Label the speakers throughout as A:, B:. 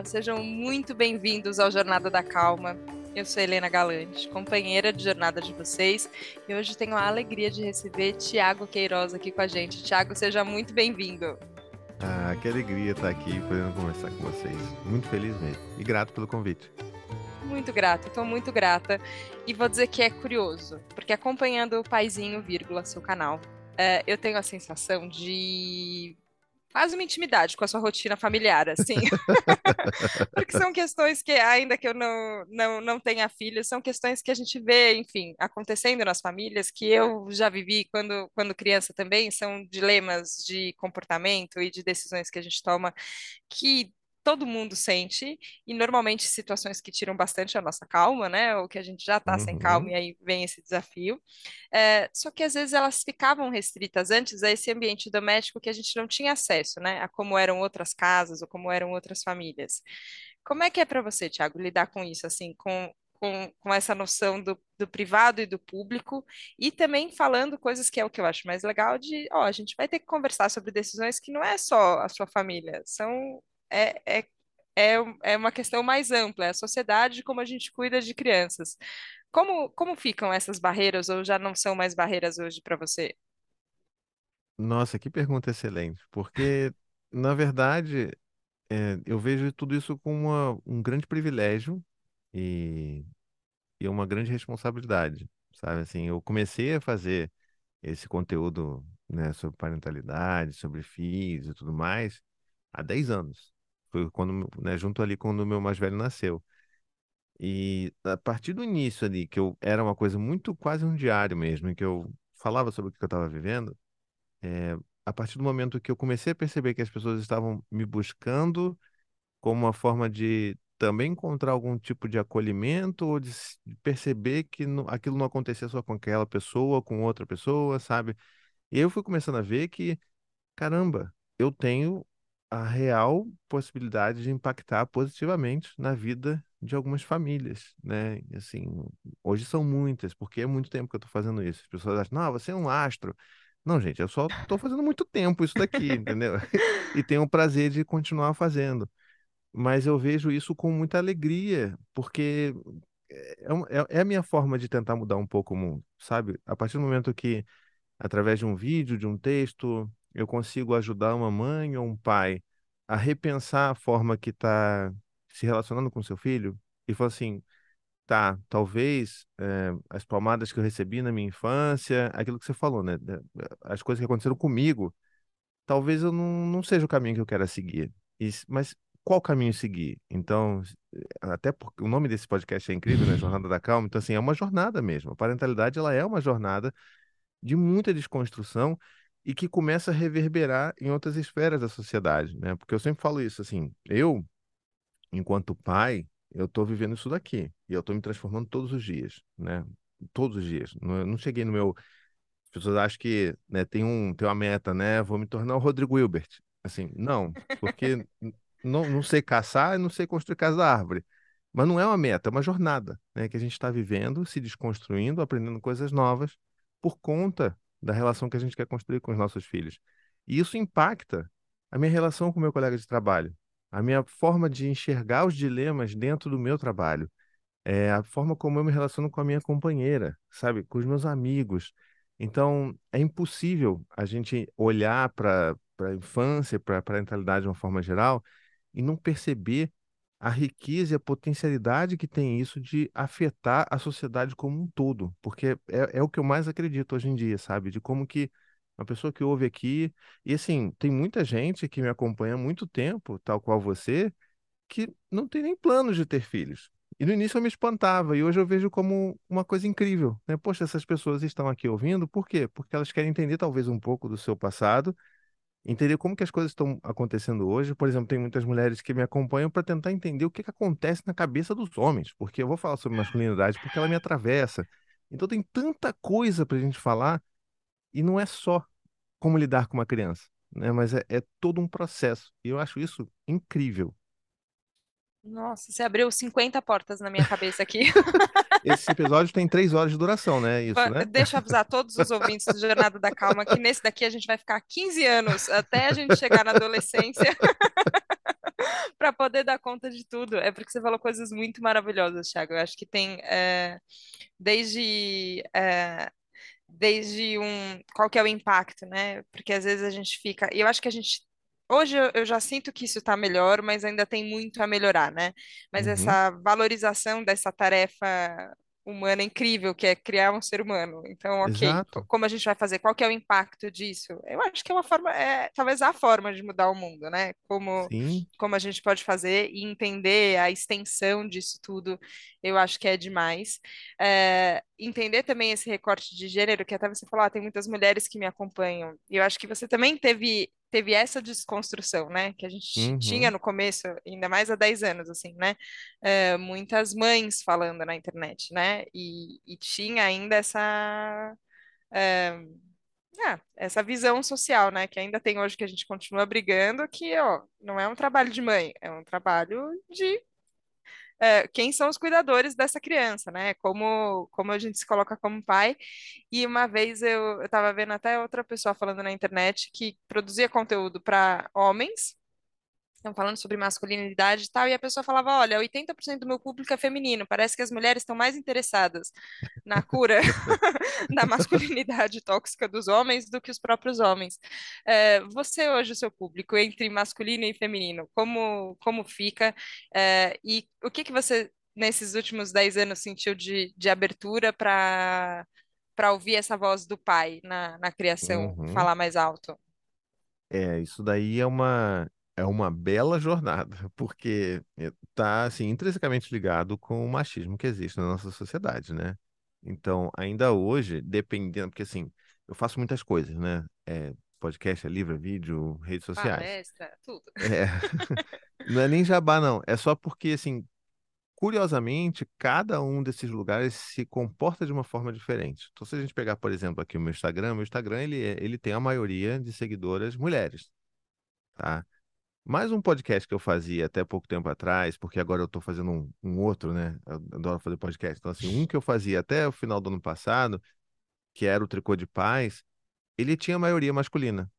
A: Olá, sejam muito bem-vindos ao Jornada da Calma. Eu sou Helena Galante, companheira de jornada de vocês, e hoje tenho a alegria de receber Tiago Queiroz aqui com a gente. Tiago, seja muito bem-vindo.
B: Ah, que alegria estar aqui podendo conversar com vocês. Muito feliz mesmo. E grato pelo convite.
A: Muito grata, estou muito grata. E vou dizer que é curioso, porque acompanhando o Paizinho, vírgula, seu canal, é, eu tenho a sensação de quase uma intimidade com a sua rotina familiar, assim. Porque são questões que, ainda que eu não, não, não tenha filhos, são questões que a gente vê, enfim, acontecendo nas famílias, que eu já vivi quando, quando criança também, são dilemas de comportamento e de decisões que a gente toma que todo mundo sente, e normalmente situações que tiram bastante a nossa calma, né? Ou que a gente já está uhum. sem calma uhum. e aí vem esse desafio. É, só que às vezes elas ficavam restritas antes a esse ambiente doméstico que a gente não tinha acesso, né? A como eram outras casas ou como eram outras famílias. Como é que é para você, Tiago, lidar com isso, assim, com, com, com, essa noção do, do, privado e do público, e também falando coisas que é o que eu acho mais legal de, ó, a gente vai ter que conversar sobre decisões que não é só a sua família, são é, é, é, é uma questão mais ampla, é a sociedade como a gente cuida de crianças. Como, como ficam essas barreiras, ou já não são mais barreiras hoje para você?
B: Nossa, que pergunta excelente, porque, na verdade, é, eu vejo tudo isso como uma, um grande privilégio e, e uma grande responsabilidade, sabe? Assim, eu comecei a fazer esse conteúdo, né, sobre parentalidade, sobre filhos e tudo mais, há 10 anos. Foi quando, né, junto ali quando o meu mais velho nasceu. E a partir do início ali, que eu era uma coisa muito quase um diário mesmo, em que eu falava sobre o que eu estava vivendo, é, a partir do momento que eu comecei a perceber que as pessoas estavam me buscando como uma forma de também encontrar algum tipo de acolhimento ou de perceber que aquilo não acontecia só com aquela pessoa, com outra pessoa, sabe? E eu fui começando a ver que, caramba, eu tenho a real possibilidade de impactar positivamente na vida de algumas famílias, né? Assim, hoje são muitas, porque é muito tempo que eu estou fazendo isso. As pessoas acham, não, você é um astro. Não, gente, eu só estou fazendo muito tempo isso daqui, entendeu? E tenho o prazer de continuar fazendo. Mas eu vejo isso com muita alegria, porque é, é, é a minha forma de tentar mudar um pouco o mundo, sabe? A partir do momento que, através de um vídeo, de um texto, eu consigo ajudar uma mãe ou um pai a repensar a forma que está se relacionando com seu filho e falar assim, tá, talvez é, as palmadas que eu recebi na minha infância, aquilo que você falou, né, as coisas que aconteceram comigo, talvez eu não, não seja o caminho que eu quero seguir, mas qual caminho seguir? Então, até porque o nome desse podcast é incrível, né? Jornada da Calma. Então, assim, é uma jornada mesmo. A parentalidade, ela é uma jornada de muita desconstrução e que começa a reverberar em outras esferas da sociedade, né? Porque eu sempre falo isso, assim, eu, enquanto pai, eu estou vivendo isso daqui e eu estou me transformando todos os dias, né? Todos os dias. Não, não cheguei no meu. As pessoas acham que né, tem, um, tem uma meta, né? Vou me tornar o Rodrigo Hilbert. Assim, não, porque não, não sei caçar e não sei construir casa da árvore. Mas não é uma meta, é uma jornada, né? Que a gente está vivendo, se desconstruindo, aprendendo coisas novas por conta da relação que a gente quer construir com os nossos filhos. E isso impacta a minha relação com o meu colega de trabalho, a minha forma de enxergar os dilemas dentro do meu trabalho, é a forma como eu me relaciono com a minha companheira, sabe, com os meus amigos. Então, é impossível a gente olhar para a infância, para a parentalidade de uma forma geral, e não perceber a riqueza e a potencialidade que tem isso de afetar a sociedade como um todo, porque é, é o que eu mais acredito hoje em dia, sabe? De como que uma pessoa que ouve aqui, e assim, tem muita gente que me acompanha há muito tempo, tal qual você, que não tem nem planos de ter filhos. E no início eu me espantava, e hoje eu vejo como uma coisa incrível, né? Poxa, essas pessoas estão aqui ouvindo, por quê? Porque elas querem entender talvez um pouco do seu passado entender como que as coisas estão acontecendo hoje. Por exemplo, tem muitas mulheres que me acompanham para tentar entender o que, que acontece na cabeça dos homens, porque eu vou falar sobre masculinidade porque ela me atravessa. Então tem tanta coisa para a gente falar e não é só como lidar com uma criança, né? Mas é, é todo um processo. E eu acho isso incrível.
A: Nossa, você abriu 50 portas na minha cabeça aqui.
B: Esse episódio tem três horas de duração, né? Isso, né?
A: Deixa eu avisar todos os ouvintes do Jornada da Calma que nesse daqui a gente vai ficar 15 anos até a gente chegar na adolescência. para poder dar conta de tudo. É porque você falou coisas muito maravilhosas, Thiago. Eu acho que tem é, desde é, desde um qual que é o impacto, né? Porque às vezes a gente fica, e eu acho que a gente Hoje eu, já sinto que isso está melhor, mas ainda tem muito a melhorar, né? Mas
B: Uhum,
A: essa valorização dessa tarefa humana incrível que é criar um ser humano. Então, ok,
B: exato.
A: como a gente vai fazer? Qual que é o impacto disso? Eu acho que é uma forma, é talvez a forma de mudar o mundo, né? Como
B: Sim.
A: como a gente pode fazer e entender a extensão disso tudo, eu acho que é demais. É, entender também esse recorte de gênero, que até você falou, ah, tem muitas mulheres que me acompanham. E eu acho que você também teve teve essa desconstrução, né? Que a gente tinha
B: Uhum,
A: no começo, ainda mais há 10 anos, assim, né? é, muitas mães falando na internet, né? E, e tinha ainda essa, é, é, essa visão social, né? Que ainda tem hoje que a gente continua brigando, que ó, não é um trabalho de mãe, é um trabalho de é, quem são os cuidadores dessa criança, né? Como, como a gente se coloca como pai. E uma vez eu estava vendo até outra pessoa falando na internet que produzia conteúdo para homens estão falando sobre masculinidade e tal, e a pessoa falava, olha, 80% do meu público é feminino, parece que as mulheres estão mais interessadas na cura da masculinidade tóxica dos homens do que os próprios homens. É, você hoje, o seu público, entre masculino e feminino, como, como fica? É, e o que que você, nesses últimos 10 anos, sentiu de, de abertura para para ouvir essa voz do pai na, na criação
B: uhum.
A: falar mais alto?
B: É, isso daí é uma, é uma bela jornada, porque está assim, intrinsecamente ligado com o machismo que existe na nossa sociedade, né? Então, ainda hoje, dependendo, porque assim, eu faço muitas coisas, né? É, podcast, é livro, é vídeo, redes sociais.
A: Palestra, tudo.
B: É, não é nem jabá, não. É só porque, assim, curiosamente, cada um desses lugares se comporta de uma forma diferente. Então, se a gente pegar, por exemplo, aqui o meu Instagram, meu Instagram, ele, é- ele tem a maioria de seguidoras mulheres, tá? Mais um podcast que eu fazia até pouco tempo atrás, porque agora eu estou fazendo um, um outro, né? Eu adoro fazer podcast. Então, assim, um que eu fazia até o final do ano passado, que era o Tricô de Paz, ele tinha maioria masculina,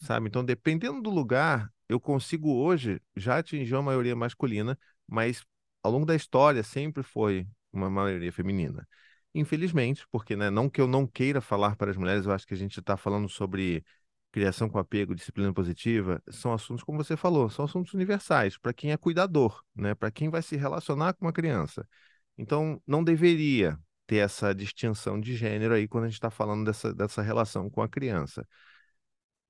B: sabe? Então, dependendo do lugar, eu consigo hoje já atingir uma maioria masculina, mas ao longo da história sempre foi uma maioria feminina. Infelizmente, porque, né, não que eu não queira falar para as mulheres, eu acho que a gente está falando sobre criação com apego, disciplina positiva, são assuntos, como você falou, são assuntos universais para quem é cuidador, né, para quem vai se relacionar com uma criança. Então, não deveria ter essa distinção de gênero aí quando a gente está falando dessa, dessa relação com a criança.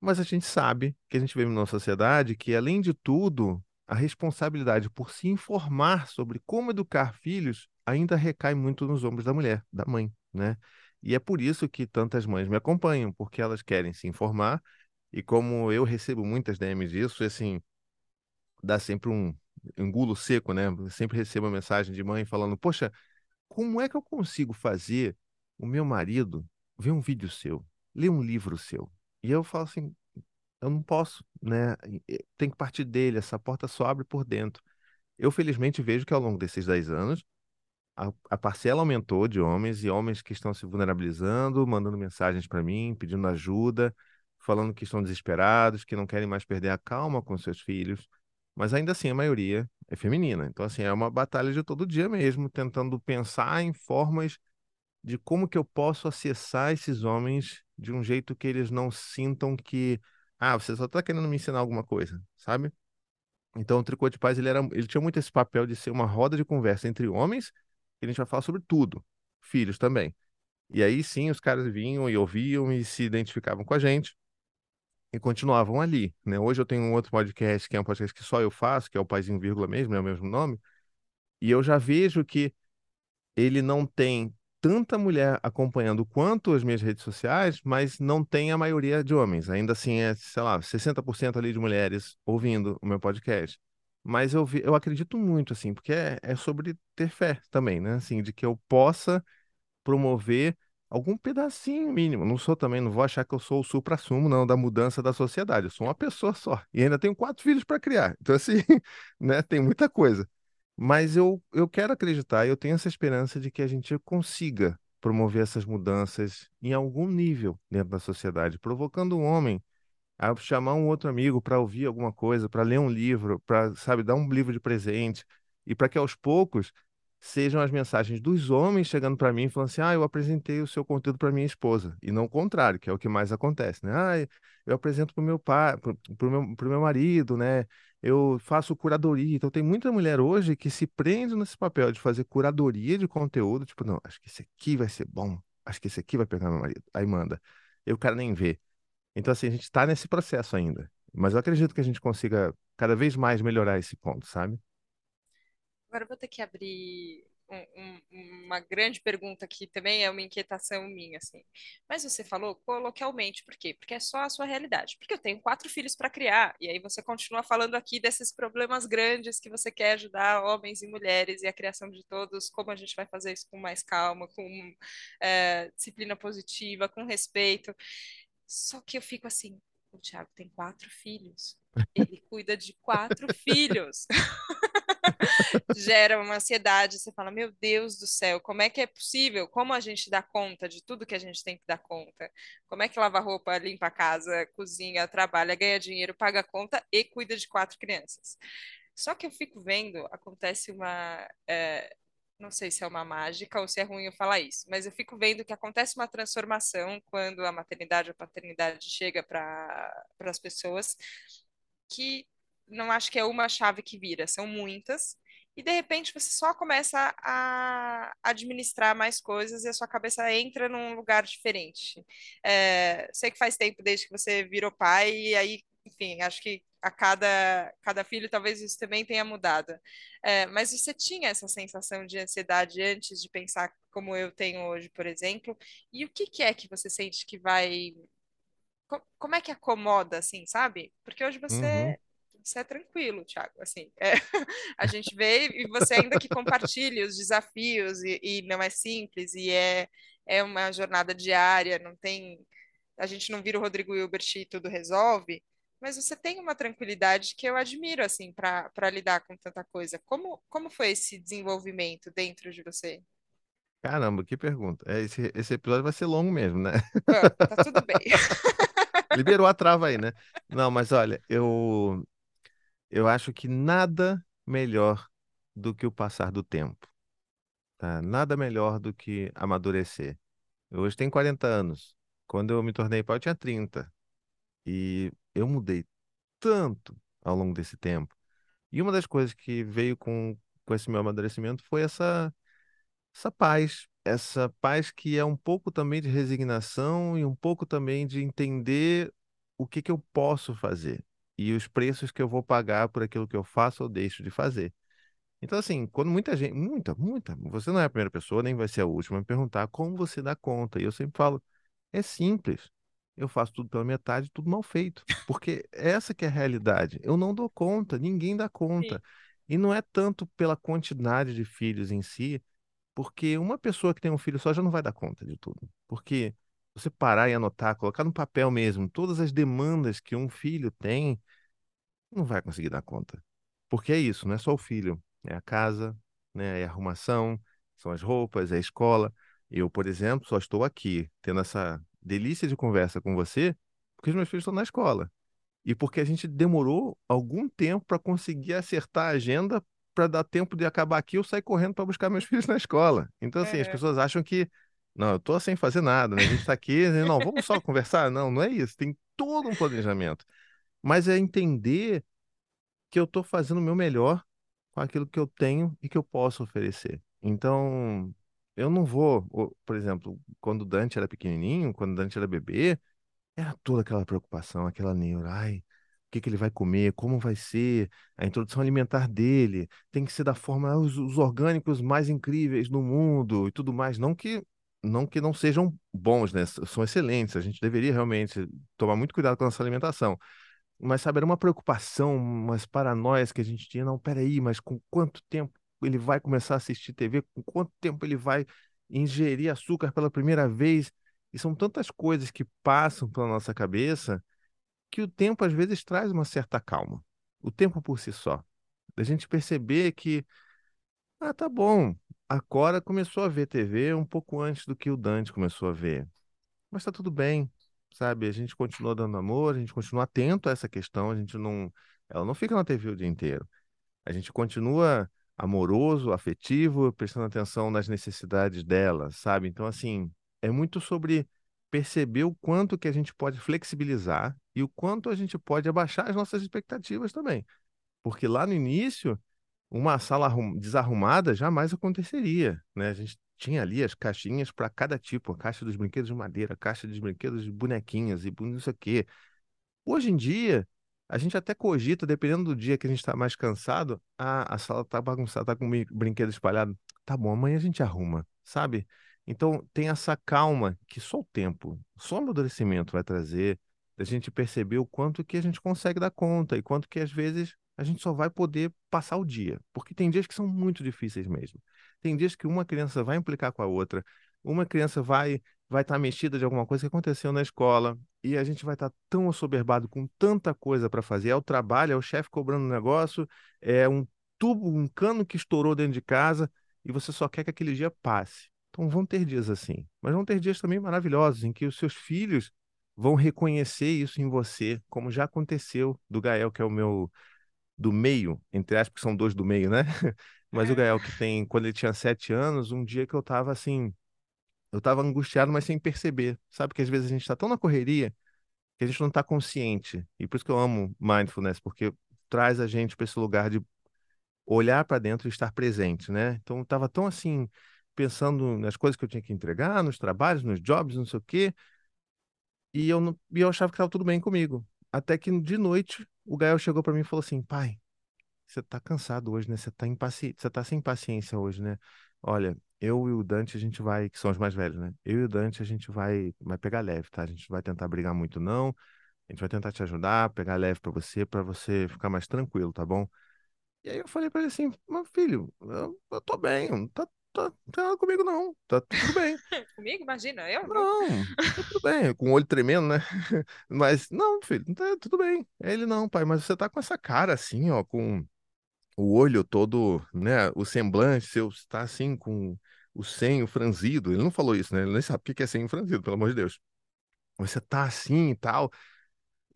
B: Mas a gente sabe que a gente vive numa sociedade que, além de tudo, a responsabilidade por se informar sobre como educar filhos ainda recai muito nos ombros da mulher, da mãe, né? E é por isso que tantas mães me acompanham, porque elas querem se informar, e como eu recebo muitas DMs disso, assim, dá sempre um engulo seco, né? Eu sempre recebo uma mensagem de mãe falando: Poxa, como é que eu consigo fazer o meu marido ver um vídeo seu, ler um livro seu? E eu falo assim: eu não posso, né? Tem que partir dele, essa porta só abre por dentro. Eu, felizmente, vejo que ao longo desses 10 anos, a, a parcela aumentou de homens e homens que estão se vulnerabilizando, mandando mensagens para mim, pedindo ajuda, falando que estão desesperados, que não querem mais perder a calma com seus filhos. Mas ainda assim, a maioria é feminina. Então, assim, é uma batalha de todo dia mesmo, tentando pensar em formas de como que eu posso acessar esses homens de um jeito que eles não sintam que, ah, você só está querendo me ensinar alguma coisa, sabe? Então, o Tricô de Paz, ele era, ele tinha muito esse papel de ser uma roda de conversa entre homens, a gente vai falar sobre tudo, filhos também. E aí sim, os caras vinham e ouviam e se identificavam com a gente e continuavam ali, né? Hoje eu tenho um outro podcast, que é um podcast que só eu faço, que é o Paizinho Vírgula mesmo, é o mesmo nome, e eu já vejo que ele não tem tanta mulher acompanhando quanto as minhas redes sociais, mas não tem a maioria de homens. Ainda assim, é, sei lá, 60% ali de mulheres ouvindo o meu podcast. Mas eu, vi, eu acredito muito, assim, porque é, é sobre ter fé também, né? Assim, de que eu possa promover algum pedacinho mínimo. Não sou também, não vou achar que eu sou o supra-sumo, não, da mudança da sociedade. Eu sou uma pessoa só. E ainda tenho quatro filhos para criar. Então, assim, né, tem muita coisa. Mas eu, eu quero acreditar, eu tenho essa esperança de que a gente consiga promover essas mudanças em algum nível dentro da sociedade, provocando o homem Eu chamar um outro amigo para ouvir alguma coisa, para ler um livro, para, sabe, dar um livro de presente, e para que aos poucos sejam as mensagens dos homens chegando para mim falando assim: ah, eu apresentei o seu conteúdo para minha esposa, e não o contrário, que é o que mais acontece, né? Ah, eu apresento para o meu pai, para o meu, meu marido, né? Eu faço curadoria. Então, tem muita mulher hoje que se prende nesse papel de fazer curadoria de conteúdo, tipo, não, acho que esse aqui vai ser bom, acho que esse aqui vai pegar meu marido. Aí manda. E o cara nem vê. Então, assim, a gente está nesse processo ainda. Mas eu acredito que a gente consiga cada vez mais melhorar esse ponto, sabe?
A: Agora eu vou ter que abrir um- um- uma grande pergunta que também é uma inquietação minha, assim. Mas você falou coloquialmente, por quê? Porque é só a sua realidade. Porque eu tenho quatro filhos para criar, e aí você continua falando aqui desses problemas grandes que você quer ajudar homens e mulheres e a criação de todos, como a gente vai fazer isso com mais calma, com é, disciplina positiva, com respeito. Só que eu fico assim, o Thiago tem quatro filhos. Ele cuida de quatro filhos. Gera uma ansiedade. Você fala, meu Deus do céu, como é que é possível? Como a gente dá conta de tudo que a gente tem que dar conta? Como é que lava roupa, limpa a casa, cozinha, trabalha, ganha dinheiro, paga a conta e cuida de quatro crianças? Só que eu fico vendo, acontece uma. é, não sei se é uma mágica ou se é ruim eu falar isso, mas eu fico vendo que acontece uma transformação quando a maternidade ou a paternidade chega para as pessoas, que não acho que é uma chave que vira, são muitas, e de repente você só começa a administrar mais coisas e a sua cabeça entra num lugar diferente. É, sei que faz tempo desde que você virou pai, e aí, enfim, acho que a cada, cada filho talvez isso também tenha mudado. É, mas você tinha essa sensação de ansiedade antes de pensar como eu tenho hoje, por exemplo, e o que que é que você sente que vai co- como é que acomoda, assim, sabe? Porque hoje
B: Uhum.
A: você, você é tranquilo, Thiago, assim, é, a gente vê e você ainda que compartilha os desafios e, e não é simples e é, é uma jornada diária, não tem, a gente não vira o Rodrigo Hilbert e tudo resolve, mas você tem uma tranquilidade que eu admiro, assim, para lidar com tanta coisa. Como, como foi esse desenvolvimento dentro de você?
B: Caramba, que pergunta. É, Esse, esse episódio vai ser longo mesmo, né?
A: Ah, tá tudo bem.
B: Liberou a trava aí, né? Não, mas olha, eu, eu acho que nada melhor do que o passar do tempo, tá? Nada melhor do que amadurecer. Eu hoje tenho 40 anos. Quando eu me tornei pai, eu tinha 30. E eu mudei tanto ao longo desse tempo. E uma das coisas que veio com, com esse meu amadurecimento foi essa, essa paz. Essa paz que é um pouco também de resignação e um pouco também de entender o que que eu posso fazer e os preços que eu vou pagar por aquilo que eu faço ou deixo de fazer. Então, assim, quando muita gente, muita, muita, você não é a primeira pessoa, nem vai ser a última, me perguntar como você dá conta. E eu sempre falo, é simples. Eu faço tudo pela metade, tudo mal feito. Porque essa que é a realidade. Eu não dou conta, ninguém dá
A: Sim,
B: conta. E não é tanto pela quantidade de filhos em si, porque uma pessoa que tem um filho só já não vai dar conta de tudo. Porque você parar e anotar, colocar no papel mesmo todas as demandas que um filho tem, não vai conseguir dar conta. Porque é isso, não é só o filho, é a casa, né, é a arrumação, são as roupas, é a escola. Eu, por exemplo, só estou aqui tendo essa delícia de conversa com você porque os meus filhos estão na escola. E porque a gente demorou algum tempo para conseguir acertar a agenda para dar tempo de acabar aqui eu sair correndo para buscar meus filhos na escola. Então, assim, as
A: é,
B: pessoas acham que, não, eu estou sem fazer nada, né? A gente está aqui, não, vamos só conversar? Não, não é isso. Tem todo um planejamento. Mas é entender que eu estou fazendo o meu melhor com aquilo que eu tenho e que eu posso oferecer. Então, eu não vou, por exemplo, quando o Dante era pequenininho, quando o Dante era bebê, era toda aquela preocupação, aquela neura, ai, o que que ele vai comer, como vai ser, a introdução alimentar dele, tem que ser da forma, ah, os, os orgânicos mais incríveis no mundo e tudo mais, não que não que não sejam bons, né? São excelentes, a gente deveria realmente tomar muito cuidado com a nossa alimentação. Mas, sabe, era uma preocupação, umas paranoias que a gente tinha. Não, peraí, mas com quanto tempo ele vai começar a assistir TV? Com quanto tempo ele vai ingerir açúcar pela primeira vez? E são tantas coisas que passam pela nossa cabeça que o tempo, às vezes, traz uma certa calma. O tempo por si só. Da gente perceber que, ah, tá bom, a Cora começou a ver TV um pouco antes do que o Dante começou a ver. Mas tá tudo bem. sabe? A gente continua dando amor, a gente continua atento a essa questão, a gente não, ela não fica na TV o dia inteiro. A gente continua amoroso, afetivo, prestando atenção nas necessidades dela, sabe? Então, assim, é muito sobre perceber o quanto que a gente pode flexibilizar e o quanto a gente pode abaixar as nossas expectativas também. Porque lá no início, uma sala desarrumada jamais aconteceria, né? A gente tinha ali as caixinhas para cada tipo, a caixa dos brinquedos de madeira, a caixa dos brinquedos de bonequinhas e não sei o quê. Hoje em dia, a gente até cogita, dependendo do dia que a gente está mais cansado, a, a sala tá bagunçada, tá com brinquedo espalhado. Tá bom, amanhã a gente arruma, sabe? Então tem essa calma que só o tempo, só o amadurecimento vai trazer, a gente perceber o quanto que a gente consegue dar conta e quanto que às vezes a gente só vai poder passar o dia, porque tem dias que são muito difíceis mesmo. Tem dias que uma criança vai implicar com a outra, uma criança vai vai estar tá mexida de alguma coisa que aconteceu na escola e a gente vai estar tá tão assoberbado com tanta coisa para fazer. É o trabalho, é o chefe cobrando um negócio, é um tubo, um cano que estourou dentro de casa e você só quer que aquele dia passe. Então vão ter dias assim, mas vão ter dias também maravilhosos em que os seus filhos vão reconhecer isso em você, como já aconteceu do Gael, que é o meu do meio, entre aspas, que são dois do meio, né? Mas o Gael, que tem, quando ele tinha sete anos, um dia que eu tava assim, eu tava angustiado, mas sem perceber. Sabe que às vezes a gente tá tão na correria que a gente não tá consciente. E por isso que eu amo mindfulness, porque traz a gente para esse lugar de olhar para dentro e estar presente, né? Então eu tava tão assim, pensando nas coisas que eu tinha que entregar, nos trabalhos, nos jobs, não sei o quê, e eu, não, e eu achava que tava tudo bem comigo. Até que de noite o Gael chegou para mim e falou assim: pai, você tá cansado hoje, né? Você tá você tá sem paciência hoje, né? Olha, eu e o Dante a gente vai, que são os mais velhos, né? Eu e o Dante a gente vai, vai pegar leve, tá? A gente vai tentar brigar muito não. A gente vai tentar te ajudar, pegar leve para você, para você ficar mais tranquilo, tá bom? E aí eu falei para ele assim, meu filho, eu, eu tô bem, tá, tá, não tem nada comigo não, tá tudo bem.
A: comigo? Imagina, eu
B: não. Não, tá tudo bem, com o olho tremendo, né? Mas, não, filho, tá tudo bem. Ele, não, pai, mas você tá com essa cara assim, ó, com o olho todo, né, o semblante seu está assim com o senho franzido. Ele não falou isso, né? Ele nem sabe o que é senho franzido, pelo amor de Deus. Você tá assim e tal.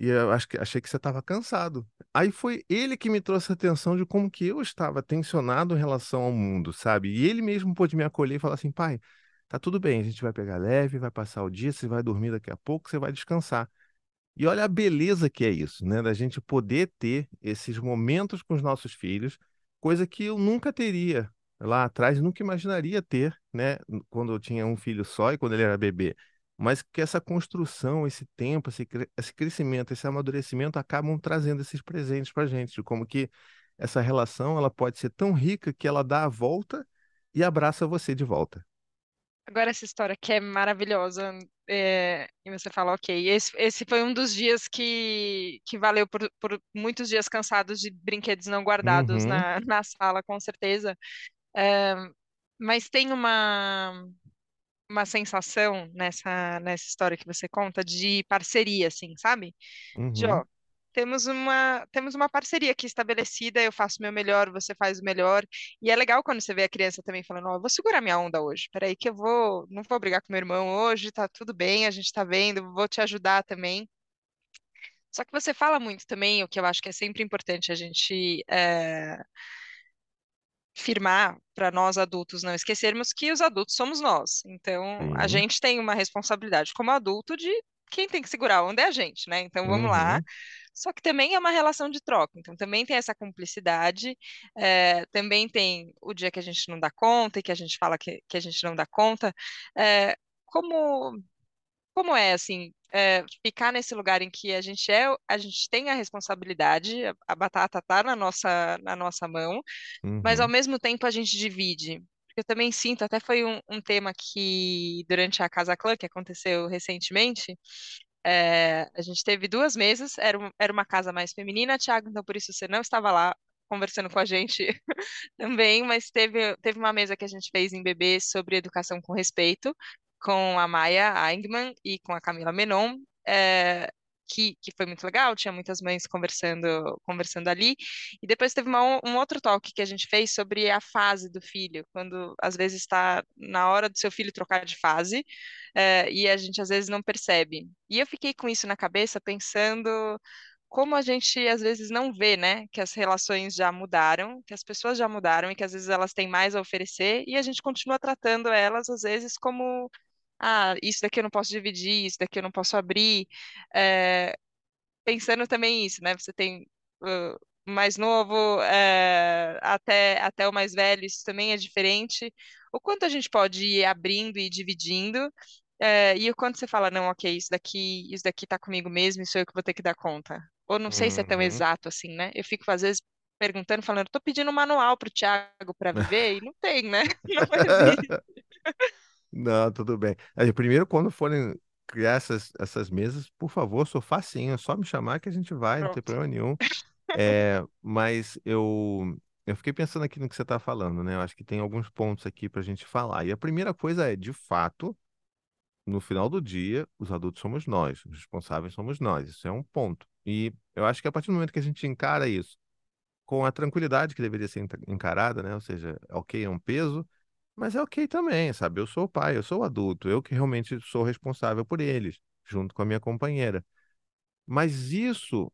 B: E eu acho que achei que você estava cansado. Aí foi ele que me trouxe a atenção de como que eu estava tensionado em relação ao mundo, sabe? E ele mesmo pôde me acolher e falar assim, pai, tá tudo bem, a gente vai pegar leve, vai passar o dia, você vai dormir daqui a pouco, você vai descansar. E olha a beleza que é isso, né? Da gente poder ter esses momentos com os nossos filhos, coisa que eu nunca teria lá atrás, nunca imaginaria ter, né? Quando eu tinha um filho só e quando ele era bebê. Mas que essa construção, esse tempo, esse, esse crescimento, esse amadurecimento acabam trazendo esses presentes para gente, de como que essa relação ela pode ser tão rica que ela dá a volta e abraça você de volta.
A: Agora essa história que é maravilhosa, é, e você fala, ok, esse, esse foi um dos dias que, que valeu por, por muitos dias cansados de brinquedos não guardados
B: Uhum,
A: na, na sala, com certeza. Mas tem uma, uma sensação nessa, nessa história que você conta de parceria, assim, sabe? De,
B: uhum,
A: ó, temos uma, temos uma parceria aqui estabelecida, eu faço o meu melhor, você faz o melhor. E é legal quando você vê a criança também falando, ó, vou segurar minha onda hoje. Peraí que eu vou, não vou brigar com meu irmão hoje, tá tudo bem, a gente tá vendo, vou te ajudar também. Só que você fala muito também, o que eu acho que é sempre importante a gente é, firmar para nós adultos não esquecermos que os adultos somos nós. Então, a
B: sim,
A: gente tem uma responsabilidade como adulto de quem tem que segurar a onda é a gente, né? Então, vamos lá.
B: uhum,
A: Só que também é uma relação de troca, então também tem essa cumplicidade, é, também tem o dia que a gente não dá conta e que a gente fala que, que a gente não dá conta. É, como, como é, assim, é, ficar nesse lugar em que a gente é, a gente tem a responsabilidade, a, a batata está na nossa, na nossa mão, mas ao
B: uhum,
A: mesmo tempo a gente divide. Eu também sinto, até foi um, um tema que durante a Casa Clã, que aconteceu recentemente, é, a gente teve duas mesas, era, um- era uma casa mais feminina, Thiago, então por isso você não estava lá conversando com a gente também, mas teve, teve uma mesa que a gente fez em bebê sobre educação com respeito, com a Maia Eigman e com a Camila Menon. É, que, que foi muito legal, tinha muitas mães conversando, conversando ali. E depois teve uma, um outro talk que a gente fez sobre a fase do filho, quando às vezes está na hora do seu filho trocar de fase, é, e a gente às vezes não percebe. E eu fiquei com isso na cabeça, pensando como a gente às vezes não vê, né, que as relações já mudaram, que as pessoas já mudaram e que às vezes elas têm mais a oferecer e a gente continua tratando elas às vezes como ah, isso daqui eu não posso dividir, isso daqui eu não posso abrir. É, pensando também isso, né? Você tem uh, o mais novo é, até, até o mais velho, isso também é diferente. O quanto a gente pode ir abrindo e dividindo, é, e o quanto você fala, não, ok, isso daqui, isso daqui tá comigo mesmo, isso eu que vou ter que dar conta. Ou não sei se é tão
B: Uhum.
A: exato assim, né? Eu fico, às vezes, perguntando, falando, tô pedindo um manual pro Thiago para viver, e não tem, né? Não existe.
B: Não, tudo bem. Aí, primeiro, quando forem criar essas, essas mesas, por favor, sou facinho, é só me chamar que a gente vai, não tem
A: Pronto.
B: problema nenhum. É, mas eu, eu fiquei pensando aqui no que você está falando, né? Eu acho que tem alguns pontos aqui para a gente falar. E a primeira coisa é, de fato, no final do dia, os adultos somos nós, os responsáveis somos nós. Isso é um ponto. E eu acho que a partir do momento que a gente encara isso com a tranquilidade que deveria ser enca- encarada, né? Ou seja, ok, é um peso, mas é ok também, sabe? Eu sou o pai, eu sou o adulto, eu que realmente sou responsável por eles, junto com a minha companheira. Mas isso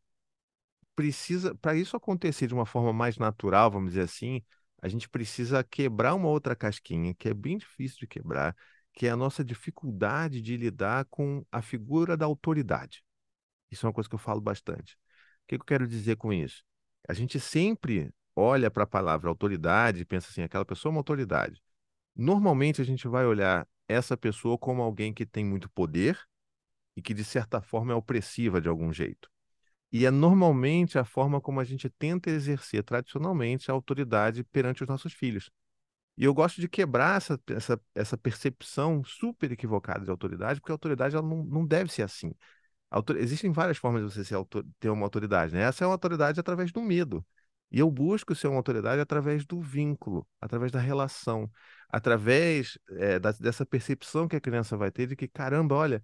B: precisa, para isso acontecer de uma forma mais natural, vamos dizer assim, a gente precisa quebrar uma outra casquinha, que é bem difícil de quebrar, que é a nossa dificuldade de lidar com a figura da autoridade. Isso é uma coisa que eu falo bastante. O que eu quero dizer com isso? A gente sempre olha para a palavra autoridade e pensa assim, aquela pessoa é uma autoridade. Normalmente a gente vai olhar essa pessoa como alguém que tem muito poder e que de certa forma é opressiva de algum jeito. E é normalmente a forma como a gente tenta exercer tradicionalmente a autoridade perante os nossos filhos. E eu gosto de quebrar essa, essa, essa percepção super equivocada de autoridade, porque a autoridade ela não, não deve ser assim. Autor- Existem várias formas de você ser ter uma autoridade, né? Essa é uma autoridade através do medo. E eu busco ser uma autoridade através do vínculo, através da relação, através eh, da- dessa percepção que a criança vai ter de que, caramba, olha,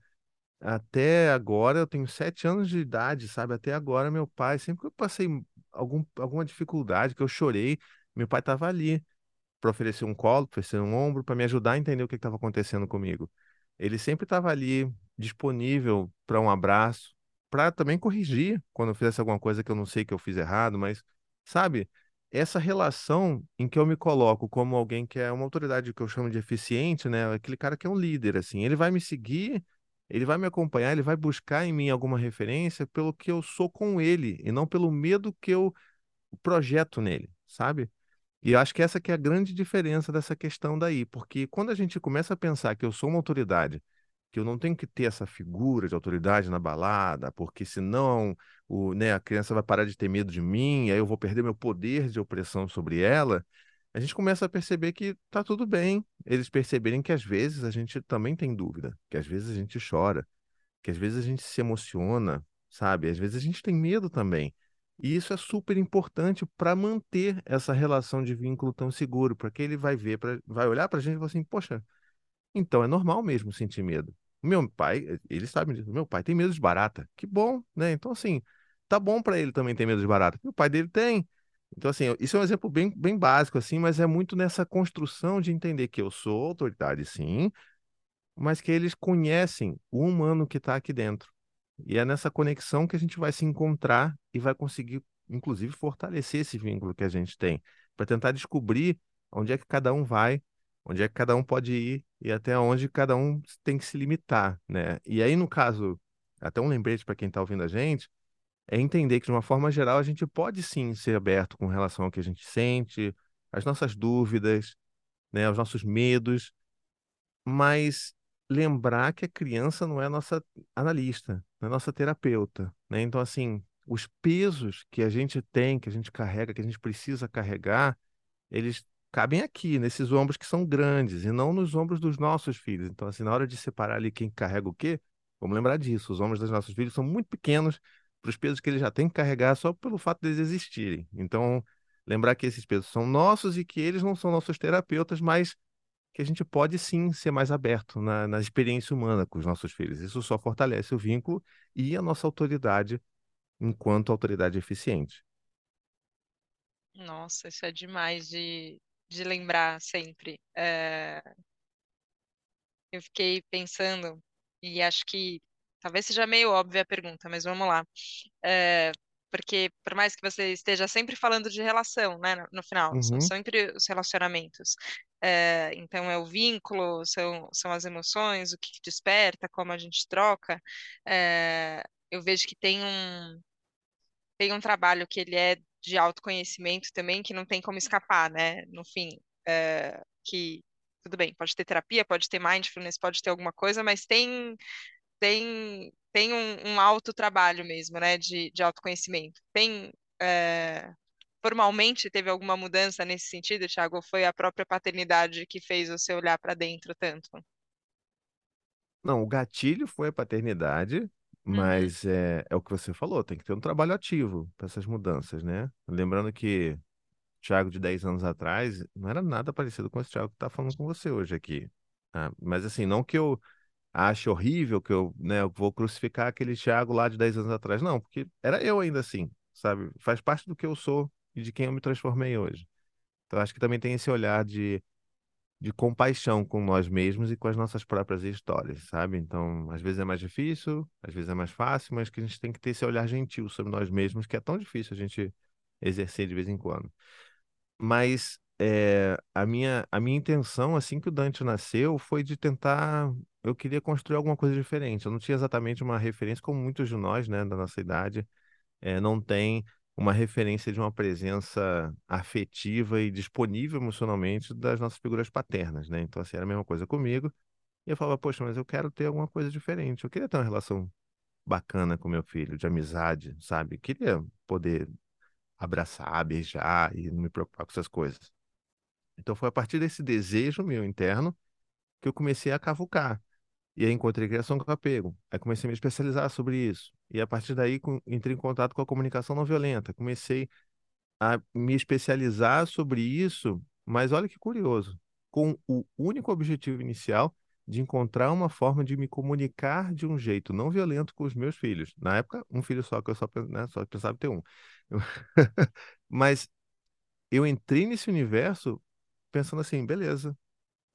B: até agora eu tenho sete anos de idade, sabe? Até agora meu pai, sempre que eu passei algum, alguma dificuldade, que eu chorei, meu pai estava ali para oferecer um colo, para oferecer um ombro, para me ajudar a entender o que estava acontecendo comigo. Ele sempre estava ali disponível para um abraço, para também corrigir quando eu fizesse alguma coisa que eu não sei que eu fiz errado, mas sabe, essa relação em que eu me coloco como alguém que é uma autoridade que eu chamo de eficiente, né? Aquele cara que é um líder, assim, ele vai me seguir, ele vai me acompanhar, ele vai buscar em mim alguma referência pelo que eu sou com ele e não pelo medo que eu projeto nele, sabe? E eu acho que essa que é a grande diferença dessa questão daí, porque quando a gente começa a pensar que eu sou uma autoridade, que eu não tenho que ter essa figura de autoridade na balada, porque senão o, né, a criança vai parar de ter medo de mim, aí eu vou perder meu poder de opressão sobre ela, a gente começa a perceber que tá tudo bem, eles perceberem que às vezes a gente também tem dúvida, que às vezes a gente chora, que às vezes a gente se emociona, sabe? Às vezes a gente tem medo também. E isso é super importante para manter essa relação de vínculo tão seguro, porque ele vai ver, pra, vai olhar para a gente e falar assim, poxa, então é normal mesmo sentir medo. Meu pai, ele sabe disso, meu pai tem medo de barata. Que bom, né? Então, assim, tá bom para ele também ter medo de barata. O pai dele tem. Então, assim, isso é um exemplo bem, bem básico, assim, mas é muito nessa construção de entender que eu sou autoridade, sim, mas que eles conhecem o humano que está aqui dentro. E é nessa conexão que a gente vai se encontrar e vai conseguir, inclusive, fortalecer esse vínculo que a gente tem, para tentar descobrir onde é que cada um vai, onde é que cada um pode ir e até onde cada um tem que se limitar, né? E aí, no caso, até um lembrete para quem está ouvindo a gente, é entender que, de uma forma geral, a gente pode sim ser aberto com relação ao que a gente sente, as nossas dúvidas, né, os nossos medos mas lembrar que a criança não é nossa analista, não é nossa terapeuta, né? Então, assim, os pesos que a gente tem, que a gente carrega, que a gente precisa carregar, eles cabem aqui, nesses ombros que são grandes, e não nos ombros dos nossos filhos. Então, assim, na hora de separar ali quem carrega o quê, vamos lembrar disso, os ombros dos nossos filhos são muito pequenos para os pesos que eles já têm que carregar só pelo fato deles existirem. Então, lembrar que esses pesos são nossos e que eles não são nossos terapeutas, mas que a gente pode sim ser mais aberto na, na experiência humana com os nossos filhos. Isso só fortalece o vínculo e a nossa autoridade enquanto autoridade eficiente.
A: Nossa, isso é demais de, de lembrar sempre. É, eu fiquei pensando, e acho que talvez seja meio óbvia a pergunta, mas vamos lá. É, porque por mais que você esteja sempre falando de relação, né, no, final, são
B: Uhum.
A: sempre os relacionamentos. É, então é o vínculo, são, são as emoções, o que que desperta, como a gente troca. É, eu vejo que tem um, tem um trabalho que ele é de autoconhecimento também, que não tem como escapar, né? No fim, é, que tudo bem, pode ter terapia, pode ter mindfulness, pode ter alguma coisa, mas tem tem tem um, um autotrabalho mesmo, né? De, de autoconhecimento. Tem é, formalmente teve alguma mudança nesse sentido, Thiago? Foi a própria paternidade que fez você olhar para dentro tanto?
B: Não, o gatilho foi a paternidade,
A: Uhum,
B: mas é, é o que você falou, tem que ter um trabalho ativo para essas mudanças, né? Lembrando que Thiago de 10 anos atrás não era nada parecido com esse Thiago que está falando com você hoje aqui. Ah, mas assim, não que eu ache horrível, que eu, né, eu vou crucificar aquele Thiago lá de 10 anos atrás, não, porque era eu ainda assim, sabe? Faz parte do que eu sou e de quem eu me transformei hoje. Então acho que também tem esse olhar de de compaixão com nós mesmos e com as nossas próprias histórias, sabe? Então, às vezes é mais difícil, às vezes é mais fácil, mas que a gente tem que ter esse olhar gentil sobre nós mesmos, que é tão difícil a gente exercer de vez em quando. Mas é, a minha, a minha intenção, assim que o Dante nasceu, foi de tentar. Eu queria construir alguma coisa diferente. Eu não tinha exatamente uma referência, como muitos de nós, né, da nossa idade, é, não tem uma referência de uma presença afetiva e disponível emocionalmente das nossas figuras paternas, né? Então, assim, era a mesma coisa comigo. E eu falava, poxa, mas eu quero ter alguma coisa diferente. Eu queria ter uma relação bacana com meu filho, de amizade, sabe? Queria poder abraçar, beijar e não me preocupar com essas coisas. Então, foi a partir desse desejo meu interno que eu comecei a cavucar. E aí encontrei criação com apego. Aí comecei a me especializar sobre isso. E a partir daí entrei em contato com a comunicação não violenta. Comecei a me especializar sobre isso, mas olha que curioso, com o único objetivo inicial de encontrar uma forma de me comunicar de um jeito não violento com os meus filhos. Na época, um filho só, que eu só, né, só pensava em ter um. Mas eu entrei nesse universo pensando assim, beleza,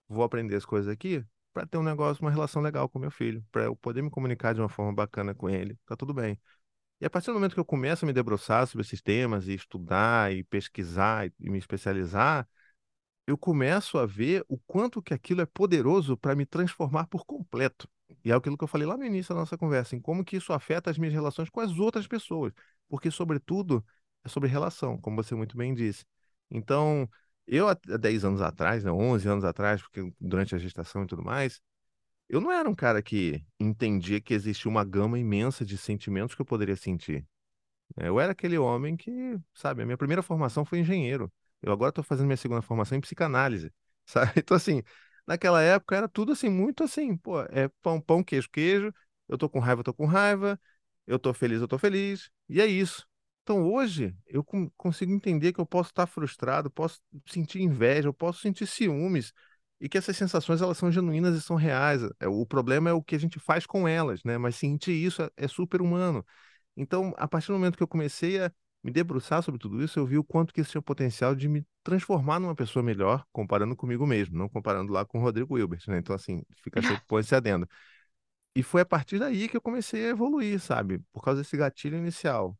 B: vou aprender as coisas aqui para ter um negócio, uma relação legal com meu filho, para eu poder me comunicar de uma forma bacana com ele, tá tudo bem. E a partir do momento que eu começo a me debruçar sobre esses temas e estudar e pesquisar e me especializar, eu começo a ver o quanto que aquilo é poderoso para me transformar por completo. E é aquilo que eu falei lá no início da nossa conversa, em como que isso afeta as minhas relações com as outras pessoas. Porque, sobretudo, é sobre relação, como você muito bem disse. Então, eu há 10 anos atrás, né, 11 anos atrás, porque durante a gestação e tudo mais, eu não era um cara que entendia que existia uma gama imensa de sentimentos que eu poderia sentir. É, Eu era aquele homem que, sabe, a minha primeira formação foi engenheiro. Eu agora estou fazendo minha segunda formação em psicanálise, sabe? Então, assim, naquela época era tudo assim, muito assim, pô, é pão, pão, queijo, queijo. Eu tô com raiva, eu tô com raiva. Eu tô feliz, eu tô feliz. E é isso. Então, hoje, eu con- consigo entender que eu posso estar frustrado, posso sentir inveja, eu posso sentir ciúmes. E que essas sensações, elas são genuínas e são reais. É, O problema é o que a gente faz com elas, né? Mas sentir isso é é super humano. Então, a partir do momento que eu comecei a me debruçar sobre tudo isso, eu vi o quanto que isso tinha potencial de me transformar numa pessoa melhor, comparando comigo mesmo, não comparando lá com o Rodrigo Hilbert, né? Então, assim, fica sempre põe esse adendo. E foi a partir daí que eu comecei a evoluir, sabe? Por causa desse gatilho inicial.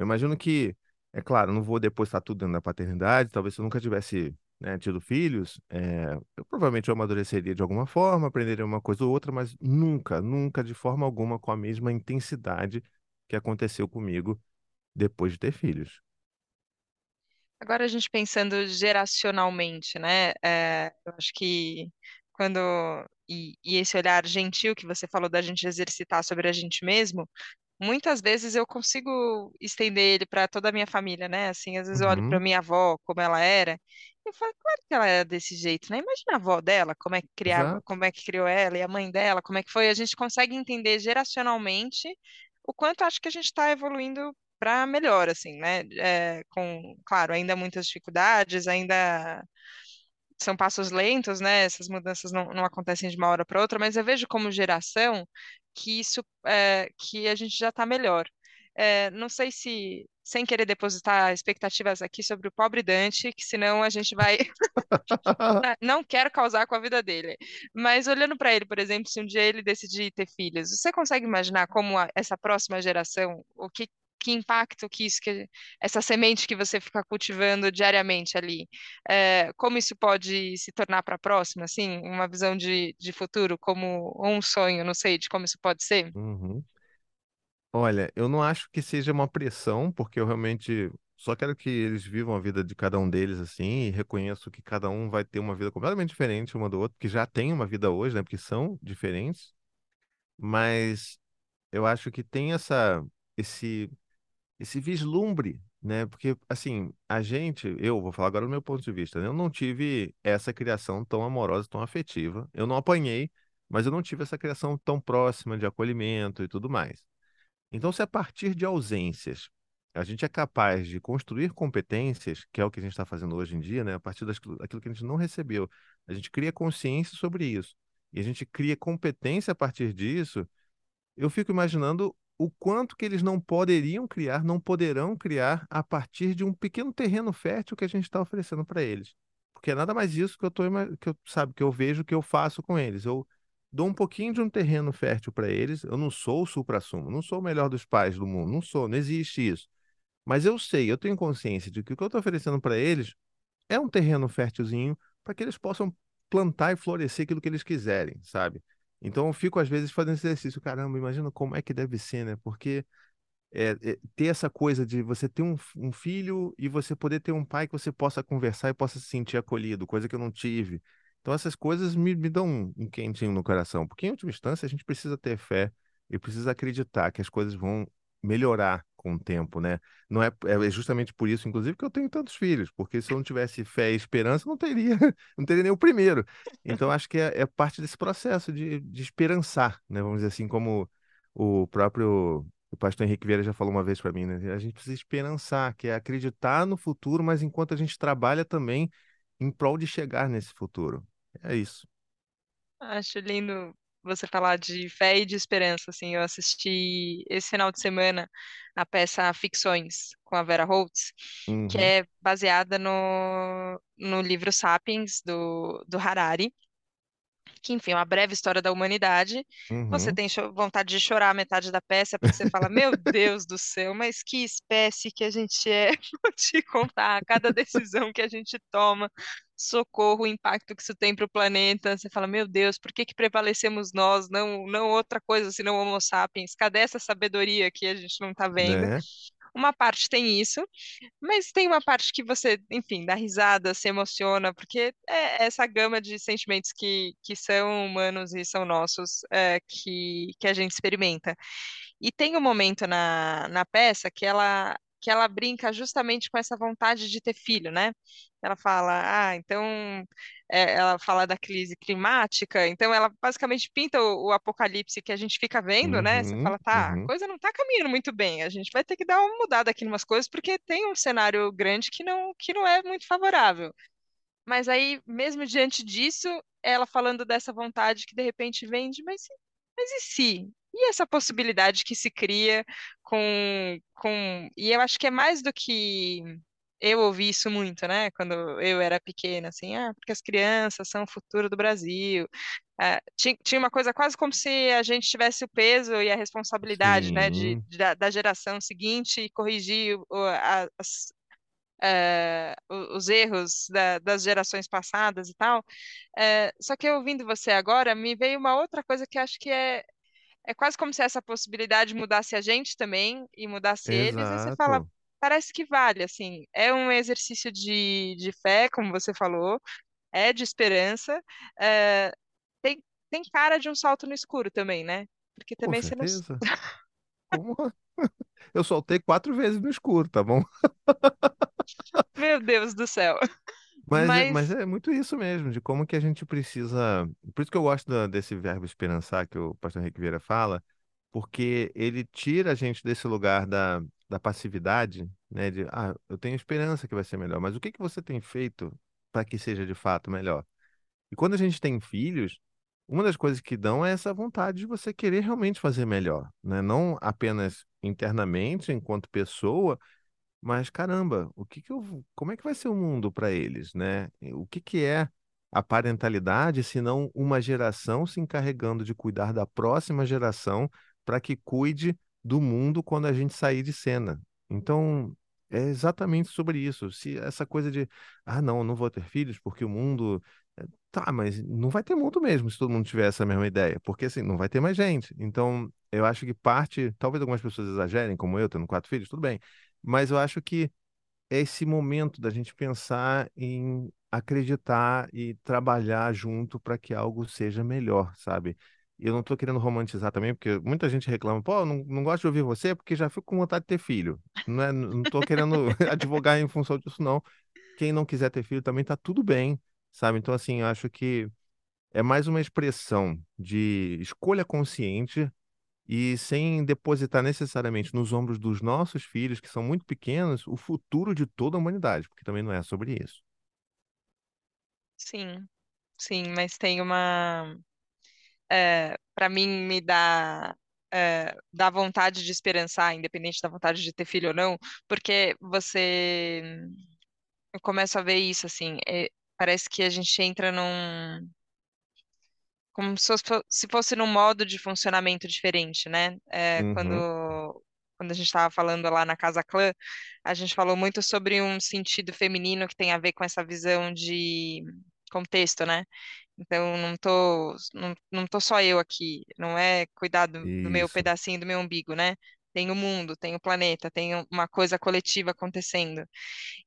B: Eu imagino que, é claro, não vou depositar tudo dentro da paternidade, talvez se eu nunca tivesse, né, tido filhos, é, eu provavelmente eu amadureceria de alguma forma, aprenderia uma coisa ou outra, mas nunca, nunca, de forma alguma, com a mesma intensidade que aconteceu comigo depois de ter filhos.
A: Agora a gente pensando geracionalmente, né? é, eu acho que quando e, e esse olhar gentil que você falou da gente exercitar sobre a gente mesmo, muitas vezes eu consigo estender ele para toda a minha família, né? Assim, às vezes eu olho para
B: Uhum,
A: minha avó, como ela era, e eu falo, claro que ela era desse jeito, né? Imagina a avó dela, como é que criava,
B: exato.
A: como é que criou ela, e a mãe dela, como é que foi. A gente consegue entender geracionalmente o quanto acho que a gente está evoluindo para melhor, assim, né? É, com, claro, ainda muitas dificuldades, ainda são passos lentos, né? Essas mudanças não, não acontecem de uma hora para outra, mas eu vejo como geração que isso é, que a gente já está melhor. É, não sei se, sem querer depositar expectativas aqui sobre o pobre Dante, que senão a gente vai. não quero causar com a vida dele. Mas olhando para ele, por exemplo, se um dia ele decidir ter filhos, você consegue imaginar como a, essa próxima geração, o que, que impacto que isso, que essa semente que você fica cultivando diariamente ali, é, como isso pode se tornar para a próxima, assim, uma visão de, de futuro, como um sonho, não sei, de como isso pode ser?
B: Uhum. Olha, eu não acho que seja uma pressão, porque eu realmente só quero que eles vivam a vida de cada um deles assim, e reconheço que cada um vai ter uma vida completamente diferente uma do outro, que já tem uma vida hoje, né? Porque são diferentes, mas eu acho que tem essa, esse, esse vislumbre, né? Porque, assim, a gente, eu vou falar agora do meu ponto de vista, né? Eu não tive essa criação tão amorosa, tão afetiva. Eu não apanhei, mas eu não tive essa criação tão próxima de acolhimento e tudo mais. Então, se a partir de ausências a gente é capaz de construir competências, que é o que a gente está fazendo hoje em dia, né? A partir daquilo, que a gente não recebeu, a gente cria consciência sobre isso e a gente cria competência a partir disso. Eu fico imaginando o quanto que eles não poderiam criar, não poderão criar a partir de um pequeno terreno fértil que a gente está oferecendo para eles. Porque é nada mais isso que eu tô, que eu, sabe, que eu vejo que eu faço com eles. Eu dou um pouquinho de um terreno fértil para eles. Eu não sou o supra-sumo, não sou o melhor dos pais do mundo, não sou, não existe isso. Mas eu sei, eu tenho consciência de que o que eu estou oferecendo para eles é um terreno fértilzinho para que eles possam plantar e florescer aquilo que eles quiserem, sabe? Então eu fico às vezes fazendo esse exercício, caramba, imagina como é que deve ser, né? Porque é, é, ter essa coisa de você ter um, um, filho e você poder ter um pai que você possa conversar e possa se sentir acolhido, coisa que eu não tive. Então essas coisas me, me dão um, um quentinho no coração, porque em última instância a gente precisa ter fé e precisa acreditar que as coisas vão melhorar com o tempo, né? Não é, é justamente por isso, inclusive, que eu tenho tantos filhos, porque se eu não tivesse fé e esperança, não teria, não teria nem o primeiro. Então, acho que é, é parte desse processo de, de esperançar, né? Vamos dizer assim, como o próprio o pastor Henrique Vieira já falou uma vez para mim, né? A gente precisa esperançar, que é acreditar no futuro, mas enquanto a gente trabalha também em prol de chegar nesse futuro. É isso.
A: Acho lindo você falar de fé e de esperança, assim, eu assisti esse final de semana a peça Ficções com a Vera Holtz, que
B: Uhum,
A: é baseada no, no livro Sapiens do, do Harari, que, enfim, é uma breve história da humanidade. Você
B: uhum,
A: tem vontade de chorar a metade da peça, porque você fala, meu Deus do céu, mas que espécie que a gente é. Vou te contar, cada decisão que a gente toma, socorro, o impacto que isso tem para o planeta. Você fala, meu Deus, por que que prevalecemos nós, não, não outra coisa senão Homo sapiens? Cadê essa sabedoria que a gente não está vendo?
B: né?
A: Uma parte tem isso, mas tem uma parte que você, enfim, dá risada, se emociona, porque é essa gama de sentimentos que, que são humanos e são nossos, é, que, que a gente experimenta. E tem um momento na, na peça que ela, que ela brinca justamente com essa vontade de ter filho, né? Ela fala, ah, então, é, ela fala da crise climática, então ela basicamente pinta o, o apocalipse que a gente fica vendo, né? Você
B: Uhum,
A: fala, tá, a
B: uhum,
A: coisa não tá caminhando muito bem, a gente vai ter que dar uma mudada aqui em umas coisas, porque tem um cenário grande que não, que não é muito favorável. Mas aí, mesmo diante disso, ela falando dessa vontade que de repente vem de, mas, mas e se? E essa possibilidade que se cria com, com... E eu acho que é mais do que eu ouvi isso muito, né? Quando eu era pequena, assim, ah, porque as crianças são o futuro do Brasil. Ah, ti- tinha uma coisa quase como se a gente tivesse o peso e a responsabilidade, né, de, de- da, da geração seguinte e corrigir o- a- as o- os erros da- das gerações passadas e tal. Eh, só que ouvindo você agora, me veio uma outra coisa que acho que é, é quase como se essa possibilidade mudasse a gente também e mudasse eles, e você fala,
B: exato.
A: parece que vale, assim, é um exercício de, de fé, como você falou, é de esperança, eh, tem, tem cara de um salto no escuro também, né? Porque
B: Com
A: também você não.
B: certeza. Como? Eu soltei quatro vezes no escuro, tá bom?
A: Meu Deus do céu.
B: Mas, é- mas
A: Mas
B: é muito isso mesmo, de como que a gente precisa. Por isso que eu gosto da- desse verbo esperançar que o pastor Henrique Vieira fala, porque ele tira a gente desse lugar da, da passividade, né? De, ah, eu tenho esperança que vai ser melhor, mas o que que você tem feito para que seja de fato melhor. E quando a gente tem filhos, uma das coisas que dão é essa vontade de você querer realmente fazer melhor, né? Não apenas internamente, enquanto pessoa, mas caramba, o que que eu, como é que vai ser o mundo para eles, né? O que que é a parentalidade, se não uma geração se encarregando de cuidar da próxima geração para que cuide do mundo quando a gente sair de cena. Então, é exatamente sobre isso. Se essa coisa de, ah, não, não vou ter filhos porque o mundo. Eh, tá, mas não vai ter mundo mesmo se todo mundo tiver essa mesma ideia, porque assim, não vai ter mais gente. Então, eu acho que parte, talvez algumas pessoas exagerem, como eu, tendo quatro filhos, tudo bem, mas eu acho que é esse momento da gente pensar em acreditar e trabalhar junto para que algo seja melhor, sabe? Eu não estou querendo romantizar também, porque muita gente reclama, pô, não, não gosto de ouvir você porque já fico com vontade de ter filho. Não é, não estou querendo advogar em função disso, não. Quem não quiser ter filho também está tudo bem, sabe? Então, assim, eu acho que é mais uma expressão de escolha consciente e sem depositar necessariamente nos ombros dos nossos filhos, que são muito pequenos, o futuro de toda a humanidade, porque também não é sobre isso.
A: Sim, sim, mas tem uma. É, para mim, me dá. É, dá vontade de esperançar, independente da vontade de ter filho ou não, porque você. Eu começo a ver isso, assim. é, parece que a gente entra num como se fosse, se fosse num modo de funcionamento diferente, né? É,
B: Uhum,
A: quando, quando a gente estava falando lá na Casa Clã, a gente falou muito sobre um sentido feminino que tem a ver com essa visão de contexto, né? Então, não tô, não, não tô só eu aqui, não é cuidar do, do meu pedacinho do meu umbigo, né? Tem o mundo, tem o planeta, tem uma coisa coletiva acontecendo.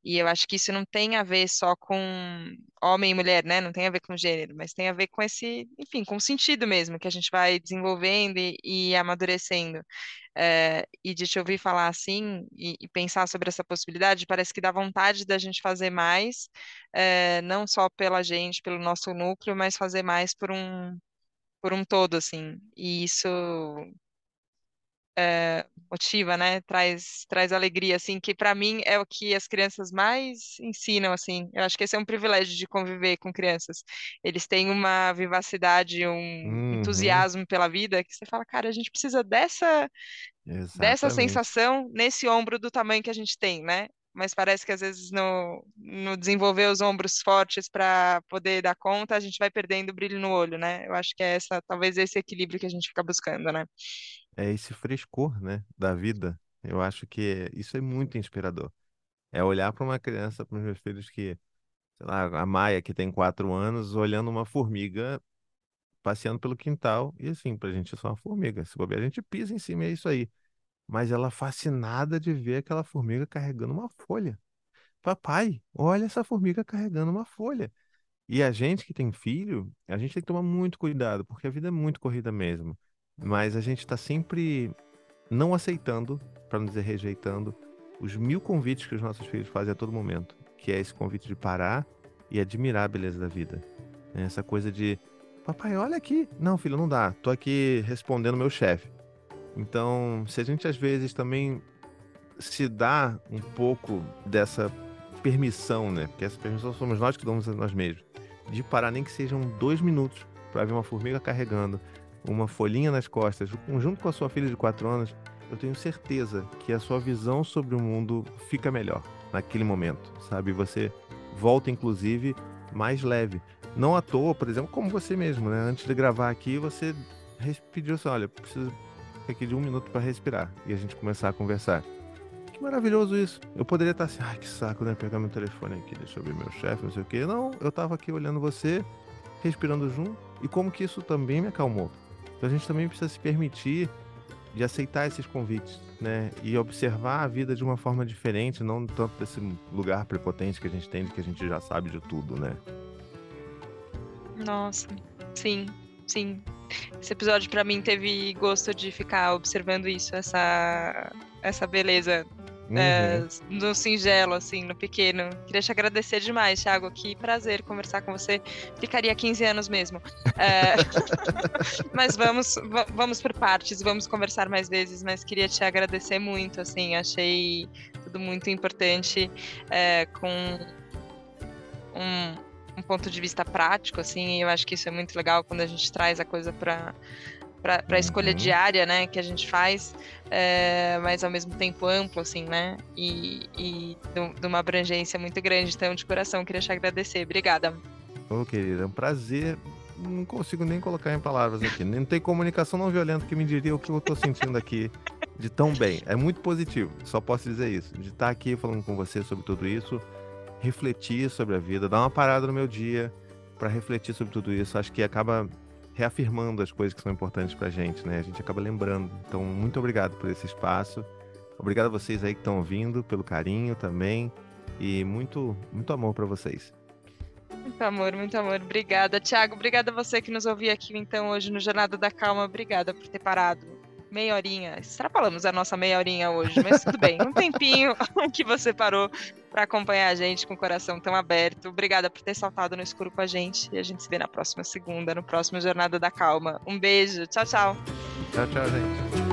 A: E eu acho que isso não tem a ver só com homem e mulher, né? Não tem a ver com gênero, mas tem a ver com esse, enfim, com o sentido mesmo, que a gente vai desenvolvendo e, e amadurecendo. É, e de te ouvir falar assim e, e pensar sobre essa possibilidade, parece que dá vontade da gente fazer mais, é, não só pela gente, pelo nosso núcleo, mas fazer mais por um, por um todo, assim. E isso é, motiva, né? Traz, traz alegria, assim, que para mim é o que as crianças mais ensinam, assim. Eu acho que esse é um privilégio de conviver com crianças. Eles têm uma vivacidade, um
B: Uhum,
A: entusiasmo pela vida que você fala, cara, a gente precisa dessa dessa sensação nesse ombro do tamanho que a gente tem, né? Mas parece que às vezes no, no desenvolver os ombros fortes para poder dar conta, a gente vai perdendo o brilho no olho, né? Eu acho que é essa, talvez esse equilíbrio que a gente fica buscando, né?
B: É esse frescor, né, da vida. Eu acho que isso é muito inspirador. É olhar para uma criança, para os meus filhos que, sei lá, a Maia, que tem quatro anos, olhando uma formiga passeando pelo quintal. E assim, pra gente é só uma formiga. Se bobear, a gente pisa em cima, é isso aí. Mas ela fascinada de ver aquela formiga carregando uma folha. Papai, olha essa formiga carregando uma folha. E a gente que tem filho, a gente tem que tomar muito cuidado, porque a vida é muito corrida mesmo. Mas a gente está sempre não aceitando, para não dizer rejeitando, os mil convites que os nossos filhos fazem a todo momento, que é esse convite de parar e admirar a beleza da vida. né? Essa coisa de, papai, olha aqui. Não, filho, não dá. Tô aqui respondendo meu chefe. Então, se a gente às vezes também se dá um pouco dessa permissão, né? Porque essa permissão somos nós que damos a nós mesmos, de parar nem que sejam dois minutos para ver uma formiga carregando uma folhinha nas costas, junto com a sua filha de quatro anos, eu tenho certeza que a sua visão sobre o mundo fica melhor naquele momento, sabe? Você volta, inclusive, mais leve. Não à toa, por exemplo, como você mesmo, né? Antes de gravar aqui, você pediu assim: olha, preciso aqui de um minuto para respirar e a gente começar a conversar. Que maravilhoso isso. Eu poderia estar assim, ai que saco, né? Pegar meu telefone aqui, deixa eu ver meu chefe, não sei o quê. Não, eu tava aqui olhando você, respirando junto, e como que isso também me acalmou. Então a gente também precisa se permitir de aceitar esses convites, né? E observar a vida de uma forma diferente, não tanto desse lugar prepotente que a gente tem, que a gente já sabe de tudo, né?
A: Nossa, sim, sim. Esse episódio para mim teve gosto de ficar observando isso, essa essa beleza é,
B: Uhum.
A: no singelo, assim, no pequeno. Queria te agradecer demais, Thiago. Que prazer conversar com você. Ficaria 15 anos mesmo. É, mas vamos, va- vamos por partes, vamos conversar mais vezes. Mas queria te agradecer muito, assim, achei tudo muito importante, é, com um, um ponto de vista prático, assim, eu acho que isso é muito legal quando a gente traz a coisa para para a escolha uhum. diária, né, que a gente faz, é, mas ao mesmo tempo amplo, assim, né, e, e de uma abrangência muito grande. Então, de coração, queria te agradecer. Obrigada.
B: Ô, oh, querida, é um prazer. Não consigo nem colocar em palavras aqui. Não tem comunicação não violenta que me diria o que eu estou sentindo aqui de tão bem. É muito positivo, só posso dizer isso. De estar aqui falando com você sobre tudo isso, refletir sobre a vida, dar uma parada no meu dia para refletir sobre tudo isso. Acho que acaba reafirmando as coisas que são importantes para a gente, né? A gente acaba lembrando. Então, muito obrigado por esse espaço. Obrigado a vocês aí que estão ouvindo, pelo carinho também. E muito, muito amor para vocês.
A: Muito amor, muito amor. Obrigada, Thiago. Obrigada a você que nos ouviu aqui, então, hoje no Jornada da Calma. Obrigada por ter parado. Meia horinha. Extrapolamos a nossa meia horinha hoje, mas tudo bem. Um tempinho que você parou para acompanhar a gente com o coração tão aberto. Obrigada por ter saltado no escuro com a gente. E a gente se vê na próxima segunda, no próximo Jornada da Calma. Um beijo. Tchau, tchau.
B: Tchau, tchau, gente.